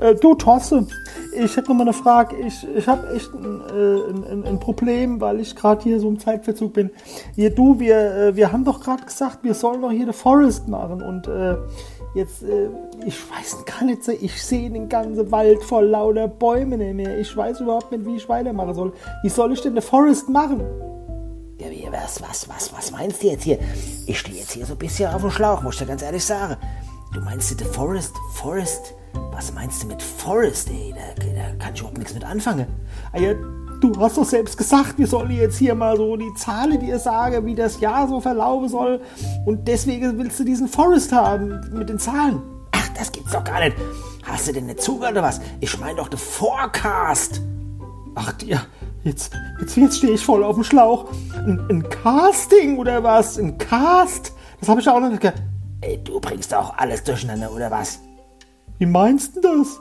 Äh, du, Thorsten, ich hätte noch mal eine Frage. Ich, ich habe echt ein, äh, ein, ein, Problem, weil ich gerade hier so im Zeitverzug bin. Hier, du, wir, äh, wir haben doch gerade gesagt, wir sollen doch hier The Forest machen. Und äh, jetzt, äh, ich weiß gar nicht, ich sehe den ganzen Wald voll lauter Bäume nicht mehr. Ich weiß überhaupt nicht, wie ich weitermachen soll. Wie soll ich denn The Forest machen? Ja, wie, was, was, was, was meinst du jetzt hier? Ich stehe jetzt hier so ein bisschen auf dem Schlauch, muss ich dir ganz ehrlich sagen. Du meinst The Forest, Forest? Was meinst du mit Forest, ey? Da, da kann ich überhaupt nichts mit anfangen. Ah ja, du hast doch selbst gesagt, wir sollen jetzt hier mal so die Zahlen dir sagen, wie das Jahr so verlaufen soll. Und deswegen willst du diesen Forest haben mit den Zahlen. Ach, das gibt's doch gar nicht. Hast du denn nicht zugehört oder was? Ich meine doch den Forecast. Ach, ja, jetzt, jetzt, jetzt stehe ich voll auf dem Schlauch. Ein, ein Casting oder was? Ein Cast? Das habe ich auch noch nicht gehört. Ey, du bringst auch alles durcheinander oder was? Wie meinst du das?